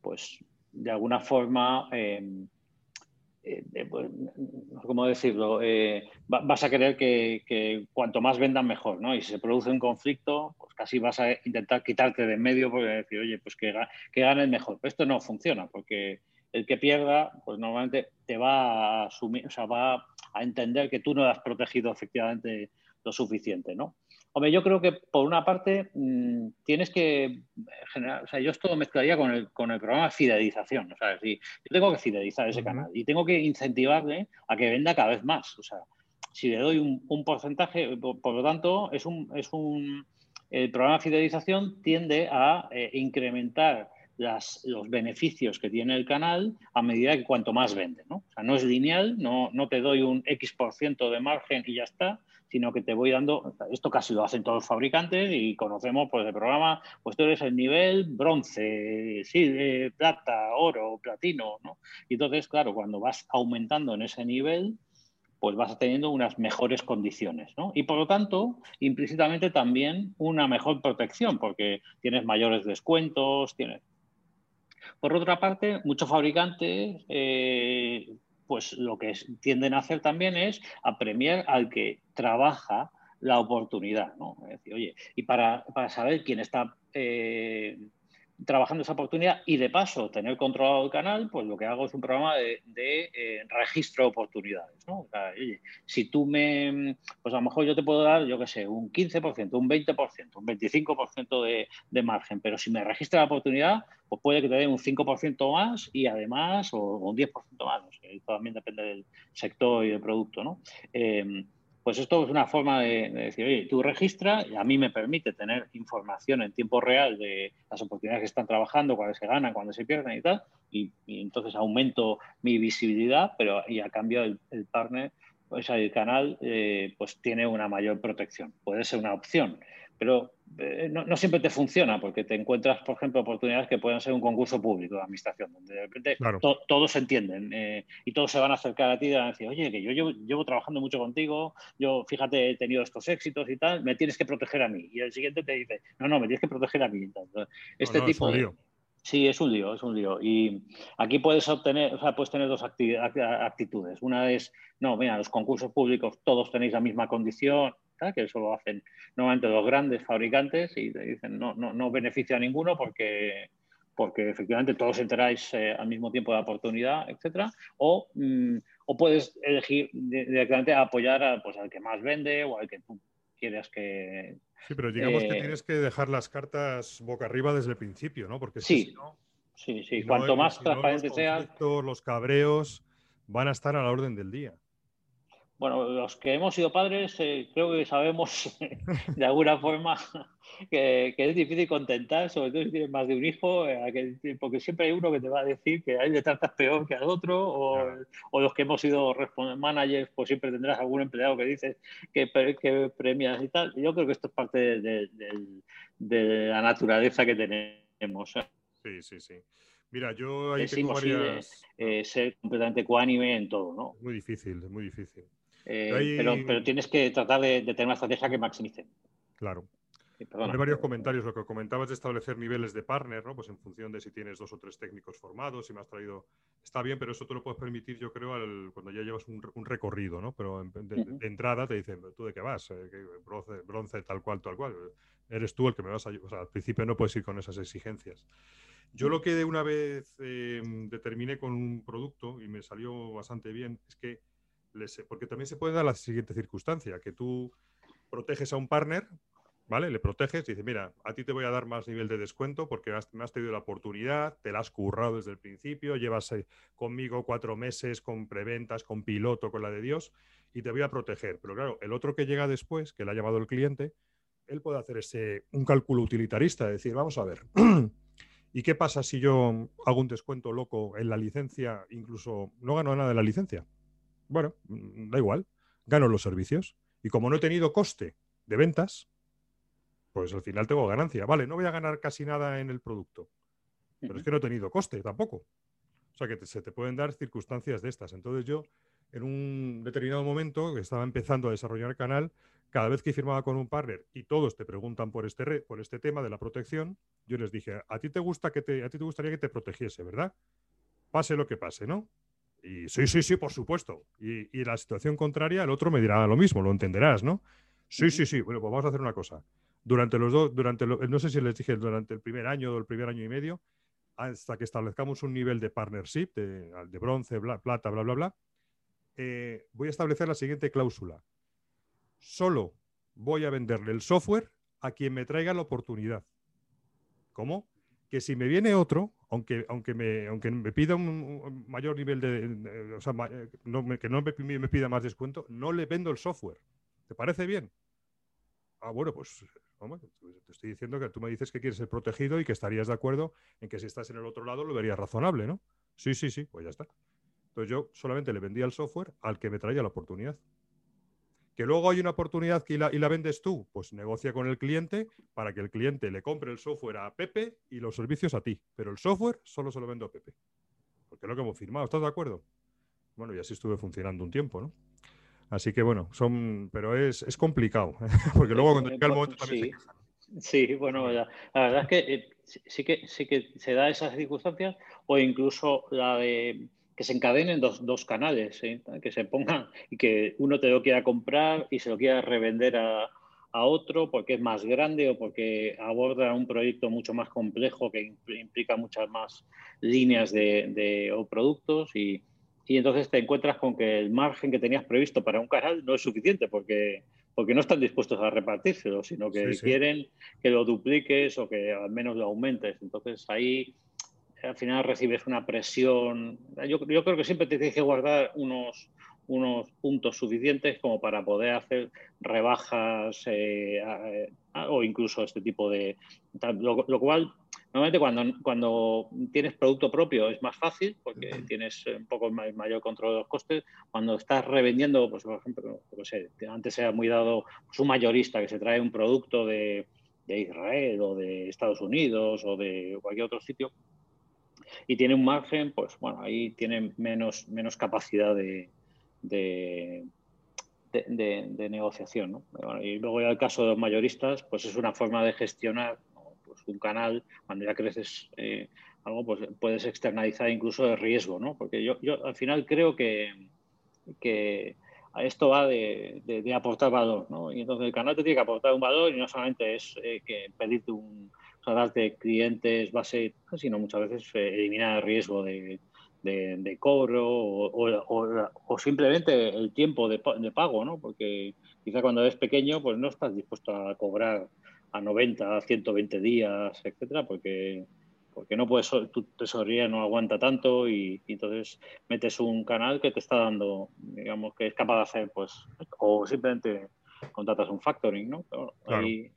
pues de alguna forma eh, pues, ¿cómo decirlo? Eh, vas a querer que, cuanto más vendan mejor, ¿no? Y si se produce un conflicto, pues casi vas a intentar quitarte de en medio porque decir, oye, pues que, que ganen mejor. Pero esto no funciona porque el que pierda, pues normalmente te va a asumir, o sea, va a entender que tú no has protegido efectivamente lo suficiente, ¿no? Hombre, yo creo que por una parte mm, tienes que generar, o sea, yo esto mezclaría con el, con el programa de fidelización, o sea, si yo tengo que fidelizar ese canal y tengo que incentivarle a que venda cada vez más, o sea, si le doy un, porcentaje, por, lo tanto, es un, es un, el programa de fidelización tiende a eh, incrementar las, los beneficios que tiene el canal a medida que cuanto más vende, ¿no? O sea, no es lineal, no, no te doy un X% por ciento de margen y ya está, sino que te voy dando, esto casi lo hacen todos los fabricantes y conocemos pues el programa, pues tú eres el nivel bronce, sí, plata, oro, platino, ¿no? Y entonces, claro, cuando vas aumentando en ese nivel, pues vas teniendo unas mejores condiciones, ¿no? Y por lo tanto, implícitamente también una mejor protección, porque tienes mayores descuentos, tienes... Por otra parte, muchos fabricantes eh, pues lo que tienden a hacer también es a premiar al que trabaja la oportunidad, ¿no? Es decir, oye, y para, saber quién está eh, trabajando esa oportunidad y de paso tener controlado el canal, pues lo que hago es un programa de, eh, registro de oportunidades. ¿no? si tú me, pues a lo mejor yo te puedo dar, yo qué sé, un 15%, un 20%, un 25% de, de margen, pero si me registra la oportunidad, pues puede que te dé un 5% más y además, o, un 10% más, no también depende del sector y del producto, ¿no? Eh, pues esto es una forma de, decir, oye, tú registras y a mí me permite tener información en tiempo real de las oportunidades que están trabajando, cuáles se ganan, cuándo se pierden y tal, y, entonces aumento mi visibilidad, pero y a cambio el, partner, pues el canal, eh, pues tiene una mayor protección. Puede ser una opción pero eh, no, siempre te funciona porque te encuentras, por ejemplo, oportunidades que pueden ser un concurso público de administración, donde de repente todos se entienden eh, y todos se van a acercar a ti y van a decir, oye, que yo llevo, trabajando mucho contigo, yo fíjate, he tenido estos éxitos y tal, me tienes que proteger a mí. Y el siguiente te dice, no, no, me tienes que proteger a mí. este tipo de... Sí, es un lío, es un lío. Y aquí puedes obtener, o sea, puedes tener dos actitudes. Una es, no, mira, los concursos públicos todos tenéis la misma condición, que eso lo hacen normalmente los grandes fabricantes y te dicen no, no, no beneficia a ninguno porque, porque efectivamente todos enteráis eh, al mismo tiempo de la oportunidad, etcétera, o, mm, o puedes elegir directamente apoyar a, pues, al que más vende o al que tú quieras que... Sí, pero digamos que eh, tienes que dejar las cartas boca arriba desde el principio, ¿no? Porque sí, si no, sí, sí. Cuanto más transparente sea... Los cabreos van a estar a la orden del día. Bueno, los que hemos sido padres eh, creo que sabemos de alguna forma que, es difícil contentar, sobre todo si tienes más de un hijo, eh, porque siempre hay uno que te va a decir que hay de tratas peor que al otro, o, los que hemos sido managers, pues siempre tendrás algún empleado que dices que, que premias y tal. Yo creo que esto es parte de, la naturaleza que tenemos. ¿eh? Sí, sí, sí. Mira, yo ahí tengo varias... ser completamente cuánime en todo, ¿no? Muy difícil, es muy difícil. Eh, pero, tienes que tratar de, tener una estrategia que maximice. Claro. Hay varios comentarios. Lo que comentabas de establecer niveles de partner, ¿no? Pues en función de si tienes dos o tres técnicos formados, si me has traído. Está bien, pero eso te lo puedes permitir, yo creo, cuando ya llevas un, recorrido, ¿no? Pero de, entrada te dicen, ¿tú de qué vas? Eh, bronce, bronce, tal cual, tal cual. Eres tú el que me vas a ayudar. O sea, al principio no puedes ir con esas exigencias. Yo lo que de una vez em, determiné con un producto y me salió bastante bien es que porque también se puede dar la siguiente circunstancia, que tú proteges a un partner, ¿vale? Le proteges y dices, mira, a ti te voy a dar más nivel de descuento porque me has tenido la oportunidad, te la has currado desde el principio, llevas eh, conmigo cuatro meses con preventas, con piloto, con la de Dios, y te voy a proteger. Pero claro, el otro que llega después, que le ha llamado el cliente, él puede hacer ese, un cálculo utilitarista, decir, vamos a ver, ¿y qué pasa si yo hago un descuento loco en la licencia, incluso no gano nada de la licencia? Bueno, mm, da igual, gano los servicios. Y como no he tenido coste de ventas, pues al final tengo ganancia. Vale, no voy a ganar casi nada en el producto, pero es que no he tenido coste tampoco. O sea que se te pueden dar circunstancias de estas. Entonces yo, en un determinado momento, que estaba empezando a desarrollar el canal, cada vez que firmaba con un partner y todos te preguntan por este, por este tema de la protección, yo les dije, a ti te gusta que te, a ti te gustaría que te protegiese, ¿verdad? Pase lo que pase, ¿no? Y sí, sí, sí, por supuesto. Y, y, la situación contraria, el otro me dirá lo mismo, lo entenderás, ¿no? Sí, sí, sí. Bueno, pues vamos a hacer una cosa. Durante los dos, durante no sé si les dije durante el primer año o el primer año y medio, hasta que establezcamos un nivel de partnership, de, de bronce, plata, bla, bla, bla, eh, voy a establecer la siguiente cláusula. Solo voy a venderle el software a quien me traiga la oportunidad. ¿Cómo? Que si me viene otro, aunque, aunque, me, aunque me pida un, mayor nivel de, o sea, eh, que no me, pida más descuento, no le vendo el software. ¿Te parece bien? Ah, bueno, pues te estoy diciendo que tú me dices que quieres ser protegido y que estarías de acuerdo en que si estás en el otro lado lo verías razonable, ¿no? Sí, sí, sí, pues ya está. Entonces yo solamente le vendía el software al que me traía la oportunidad. Que luego hay una oportunidad y la, vendes tú, pues negocia con el cliente para que el cliente le compre el software a Pepe y los servicios a ti. Pero el software solo se lo vendo a Pepe. Porque es lo que hemos firmado, ¿estás de acuerdo? Bueno, y así estuve funcionando un tiempo, ¿no? Así que bueno, son, pero es, complicado, porque luego cuando llega el momento también sí. Sí, bueno, la, verdad es que eh, sí que sí que se da esas circunstancias, o incluso la de que se encadenen dos, dos canales, ¿eh? que se pongan y que uno te lo quiera comprar y se lo quiera revender a, a otro porque es más grande o porque aborda un proyecto mucho más complejo que implica muchas más líneas de, o productos y, y, entonces te encuentras con que el margen que tenías previsto para un canal no es suficiente porque, porque no están dispuestos a repartírselo, sino que quieren que lo dupliques o que al menos lo aumentes. Entonces ahí al final recibes una presión. Yo, yo creo que siempre te tienes que guardar unos, unos puntos suficientes como para poder hacer rebajas eh, o incluso este tipo de... Lo, cual, normalmente cuando, cuando tienes producto propio es más fácil porque tienes un poco mayor control de los costes. Cuando estás revendiendo, pues por ejemplo, antes era muy dado pues, un mayorista que se trae un producto de, de Israel o de Estados Unidos o de cualquier otro sitio y tiene un margen, pues bueno, ahí tiene menos, menos capacidad de, de, de, negociación. y luego ya el caso de los mayoristas, pues es una forma de gestionar pues un canal, cuando ya creces eh, algo, pues puedes externalizar incluso el riesgo, ¿no? Porque yo, yo al final creo que, que esto va de, de, aportar valor, ¿no? Y entonces el canal te tiene que aportar un valor y no solamente es eh, que pedirte un, o darte clientes base, sino muchas veces eh, eliminar el riesgo de, de, cobro o, simplemente el tiempo de, pago, ¿no? Porque quizá cuando eres pequeño pues no estás dispuesto a cobrar a 90, 120 días, etcétera, porque porque no puedes, tu tesorería no aguanta tanto y, entonces metes un canal que te está dando, digamos, que es capaz de hacer, pues, o simplemente contratas un factoring, ¿no? hay,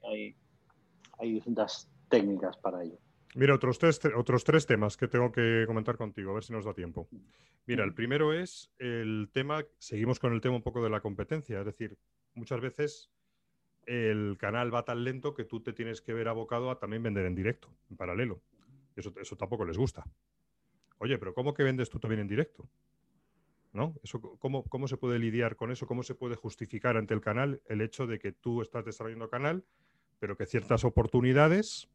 hay distintas técnicas para ello. Mira, otros tres, otros tres temas que tengo que comentar contigo, a ver si nos da tiempo. Mira, el primero es el tema, seguimos con el tema un poco de la competencia, es decir, muchas veces el canal va tan lento que tú te tienes que ver abocado a también vender en directo, en paralelo. Eso, eso tampoco les gusta. Oye, pero ¿cómo que vendes tú también en directo? ¿No? Eso, ¿cómo, ¿Cómo se puede lidiar con eso? ¿Cómo se puede justificar ante el canal el hecho de que tú estás desarrollando canal, pero que ciertas oportunidades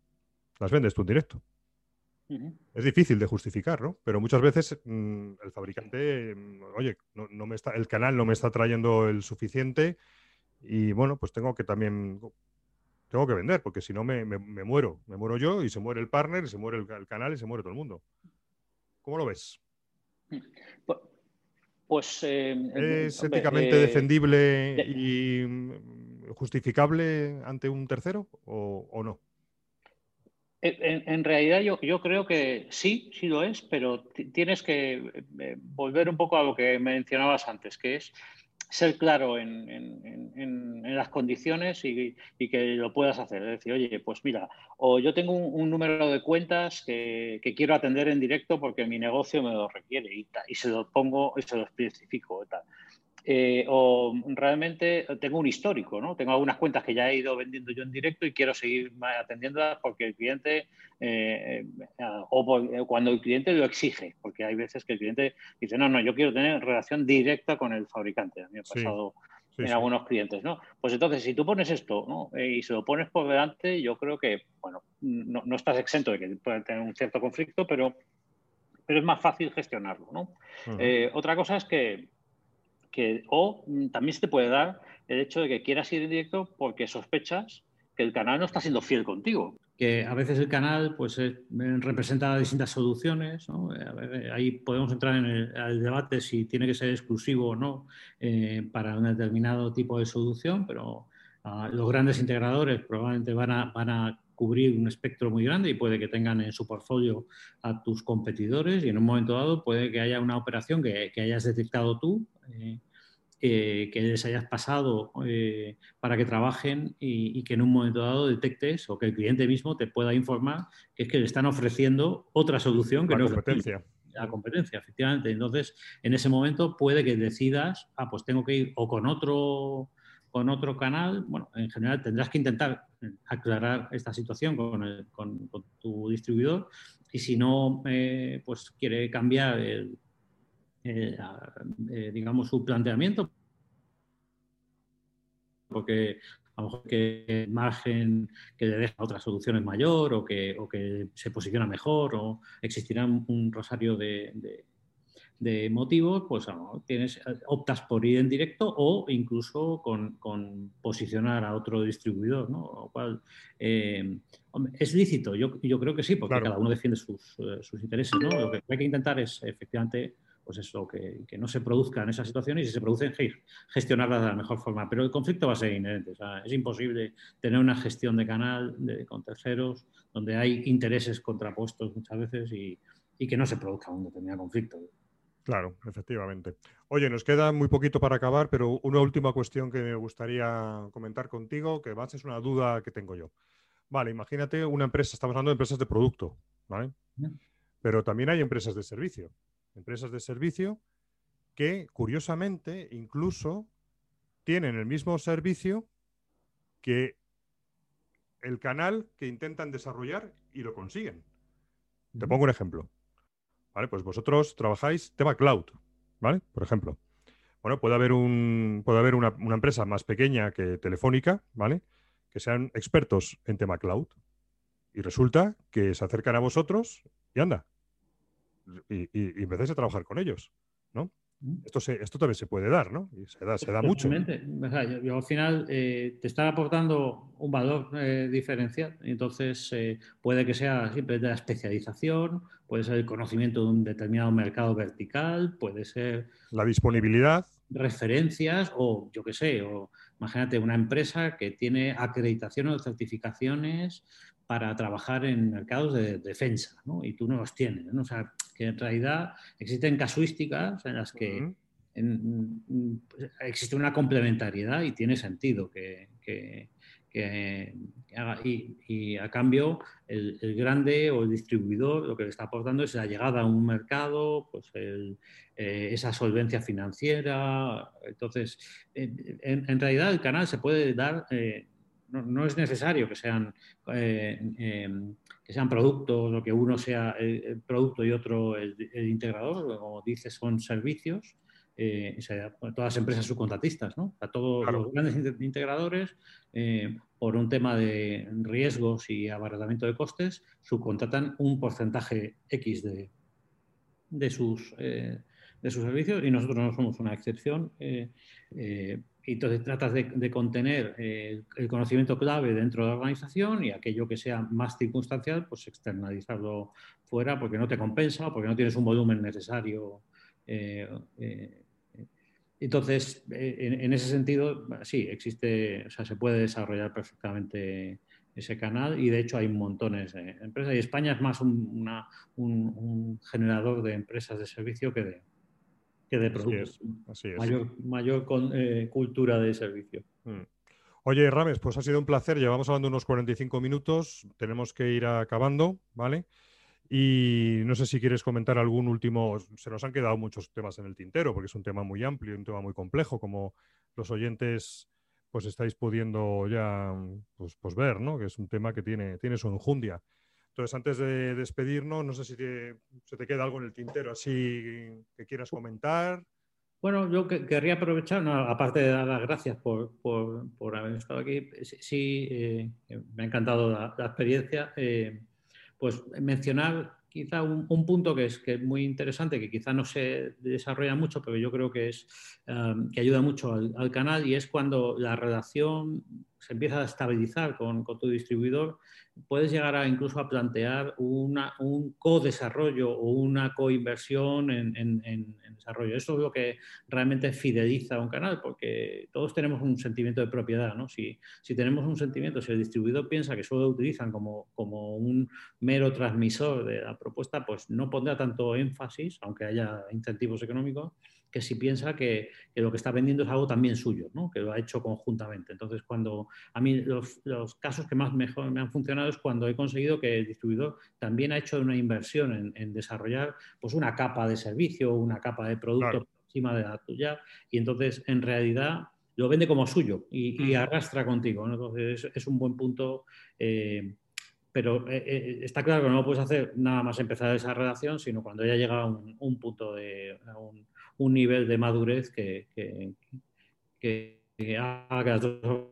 las vendes tú en directo. Es difícil de justificar, ¿no? Pero muchas veces mm, el fabricante, mm, oye, no, me está, el canal no me está trayendo el suficiente y bueno, pues tengo que también, tengo que vender, porque si no me, muero, me muero yo y se muere el partner, y se muere el, canal y se muere todo el mundo. ¿Cómo lo ves? Pues... Eh, ¿Es éticamente eh, defendible y mm, justificable ante un tercero o no? En, realidad yo, yo, creo que sí, sí lo es, pero tienes que eh, volver un poco a lo que mencionabas antes, que es ser claro en, las condiciones y, que lo puedas hacer. Es decir, oye, pues mira, o yo tengo un, número de cuentas que, quiero atender en directo porque mi negocio me lo requiere y, y se lo pongo y se lo especifico. Tal. Eh, o realmente tengo un histórico, ¿no? Tengo algunas cuentas que ya he ido vendiendo yo en directo y quiero seguir atendiéndolas porque el cliente, eh, eh, o cuando el cliente lo exige, porque hay veces que el cliente dice, no, no, yo quiero tener relación directa con el fabricante. A mí me ha pasado en algunos clientes, ¿no? Pues entonces, si tú pones esto, ¿no? y se lo pones por delante, yo creo que, bueno, no, estás exento de que pueda tener un cierto conflicto, pero, pero es más fácil gestionarlo, ¿no? otra cosa es que o mm, también se te puede dar el hecho de que quieras ir en directo porque sospechas que el canal no está siendo fiel contigo. Que a veces el canal pues, eh, representa distintas soluciones. ¿no? Eh, ahí podemos entrar en el, debate si tiene que ser exclusivo o no eh, para un determinado tipo de solución, pero ah, los grandes integradores probablemente van a, van a cubrir un espectro muy grande y puede que tengan en su portfolio a tus competidores y en un momento dado puede que haya una operación que, que hayas detectado tú, eh, eh, que les hayas pasado eh, para que trabajen y, que en un momento dado detectes o que el cliente mismo te pueda informar que es que le están ofreciendo otra solución que la no competencia. la competencia, efectivamente. Entonces, en ese momento puede que decidas, ah, pues tengo que ir o con otro con otro canal, bueno, en general tendrás que intentar aclarar esta situación con, tu distribuidor y si no, eh, pues quiere cambiar el, digamos, su planteamiento porque a lo mejor que el margen que le deja otra solución es mayor o que, o que se posiciona mejor o existirá un rosario de, motivos, pues tienes, optas por ir en directo o incluso con, posicionar a otro distribuidor, ¿no? Lo cual eh, es lícito, yo, yo, creo que sí, porque cada uno defiende sus, eh, sus intereses, ¿no? Lo que hay que intentar es efectivamente pues eso, que, no se produzcan esas situaciones y si se producen, gestionarlas de la mejor forma. Pero el conflicto va a ser inherente. es imposible tener una gestión de canal con terceros donde hay intereses contrapuestos muchas veces y, que no se produzca un determinado conflicto. Claro, efectivamente. Oye, nos queda muy poquito para acabar, pero una última cuestión que me gustaría comentar contigo, que más es una duda que tengo yo. Vale, imagínate una empresa, estamos hablando de empresas de producto, ¿vale? Pero también hay empresas de servicio empresas de servicio que, curiosamente, incluso tienen el mismo servicio que el canal que intentan desarrollar y lo consiguen. Te pongo un ejemplo. ¿Vale? Pues vosotros trabajáis tema cloud, ¿vale? Por ejemplo. Bueno, puede haber, un, puede haber una, una, empresa más pequeña que Telefónica, ¿vale? Que sean expertos en tema cloud. Y resulta que se acercan a vosotros y anda, y, y, empezáis a trabajar con ellos, ¿no? Mm. Esto, esto también se puede dar, ¿no? Y se da, se da mucho. yo, al final eh, te están aportando un valor eh, diferencial, entonces eh, puede que sea siempre de la especialización, puede ser el conocimiento de un determinado mercado vertical, puede ser... La disponibilidad. Referencias o yo qué sé, o imagínate una empresa que tiene acreditaciones o certificaciones para trabajar en mercados de defensa, ¿no? Y tú no los tienes, ¿no? O sea, que en realidad existen casuísticas en las que existe una complementariedad y tiene sentido que, haga. Y, a cambio, el, grande o el distribuidor lo que le está aportando es la llegada a un mercado, pues eh, esa solvencia financiera. Entonces, en, realidad el canal se puede dar... Eh, no, es necesario que sean, eh, que sean productos o que uno sea el, producto y otro el, integrador, como dices, son servicios. Eh, todas las empresas subcontratistas, ¿no? A todos los grandes integradores, eh, por un tema de riesgos y abaratamiento de costes, subcontratan un porcentaje X de, de sus, de sus servicios y nosotros no somos una excepción y entonces tratas de, contener eh, el conocimiento clave dentro de la organización y aquello que sea más circunstancial, pues externalizarlo fuera porque no te compensa, porque no tienes un volumen necesario. Eh, eh, entonces, en, ese sentido, sí, existe, o sea, se puede desarrollar perfectamente ese canal y de hecho hay montones de empresas y España es más un generador de empresas de servicio que de, que de productos. Mayor, mayor eh, cultura de servicio. Mm. Oye, Rames, pues ha sido un placer. Llevamos hablando unos 45 minutos. Tenemos que ir acabando, ¿vale? Y no sé si quieres comentar algún último. Se nos han quedado muchos temas en el tintero, porque es un tema muy amplio, un tema muy complejo, como los oyentes pues estáis pudiendo ya pues, pues ver, ¿no? Que es un tema que tiene, tiene su enjundia. Entonces, antes de despedirnos, no sé si se te queda algo en el tintero así que quieras comentar. Bueno, yo querría aprovechar, aparte de dar las gracias por, haber estado aquí, sí, eh, me ha encantado la, experiencia, eh, pues mencionar quizá un, punto que es, que es muy interesante, que quizá no se desarrolla mucho, pero yo creo que, es, um, que ayuda mucho al, canal, y es cuando la relación se empieza a estabilizar con, con tu distribuidor puedes llegar a incluso a plantear una, un co-desarrollo o una co-inversión en, desarrollo. Eso es lo que realmente fideliza a un canal, porque todos tenemos un sentimiento de propiedad. ¿no? Si, si tenemos un sentimiento, si el distribuidor piensa que solo lo utilizan como, como un mero transmisor de la propuesta, pues no pondrá tanto énfasis, aunque haya incentivos económicos, que si piensa que, lo que está vendiendo es algo también suyo, ¿no? que lo ha hecho conjuntamente. Entonces, cuando a mí los, casos que más mejor me han funcionado es cuando he conseguido que el distribuidor también ha hecho una inversión en, desarrollar pues, una capa de servicio, una capa de producto encima de la tuya, y entonces en realidad lo vende como suyo y, arrastra contigo. Entonces, es, un buen punto. Eh, pero eh, eh, está claro que no lo puedes hacer nada más empezar esa relación, sino cuando ya llega a un, punto de un nivel de madurez que, que, haga que las dos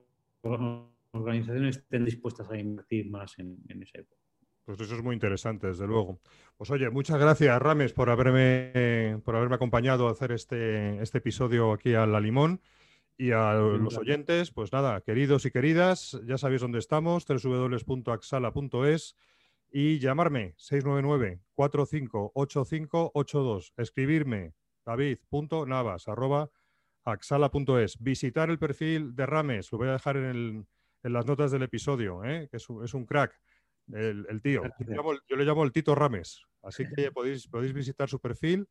organizaciones estén dispuestas a invertir más en, ese Pues eso es muy interesante, desde luego. Pues oye, muchas gracias, Rames, por haberme, por haberme acompañado a hacer este, este episodio aquí a La Limón. Y a los oyentes, pues nada, queridos y queridas, ya sabéis dónde estamos, www.axala.es y llamarme 699-458582, escribirme david.navas.axala.es, visitar el perfil de Rames, lo voy a dejar en, las notas del episodio, ¿eh? que es un, crack, el, tío. Yo le, llamo, el Tito Rames, así que podéis, podéis visitar su perfil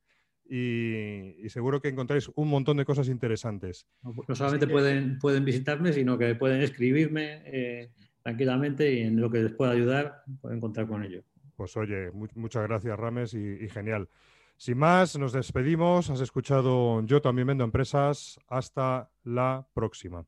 y, seguro que encontráis un montón de cosas interesantes. No, solamente pueden, pueden visitarme, sino que pueden escribirme eh, tranquilamente y en lo que les pueda ayudar pueden contar con ello. Pues oye, muchas gracias Rames y, genial. Sin más, nos despedimos. Has escuchado Yo también vendo empresas. Hasta la próxima.